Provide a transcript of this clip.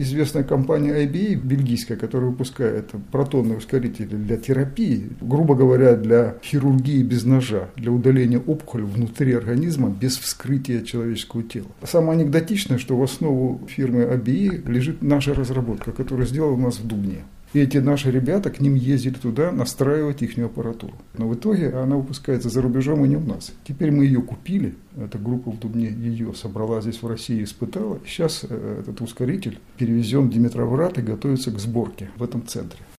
известная компания IBA, бельгийская, которая выпускает протонные ускорители для терапии, грубо говоря, для хирургии без ножа, для удаления опухоли внутри организма без вскрытия человеческого тела. Самое анекдотичное, что в основу фирмы IBA лежит наша разработка, которая сделана у нас в Дубне. И эти наши ребята к ним ездили туда настраивать их аппаратуру. Но в итоге она выпускается за рубежом и не у нас. Теперь мы ее купили, эта группа в Дубне ее собрала здесь в России, испытала. Сейчас э, этот ускоритель перевезен в Димитровград и готовится к сборке в этом центре.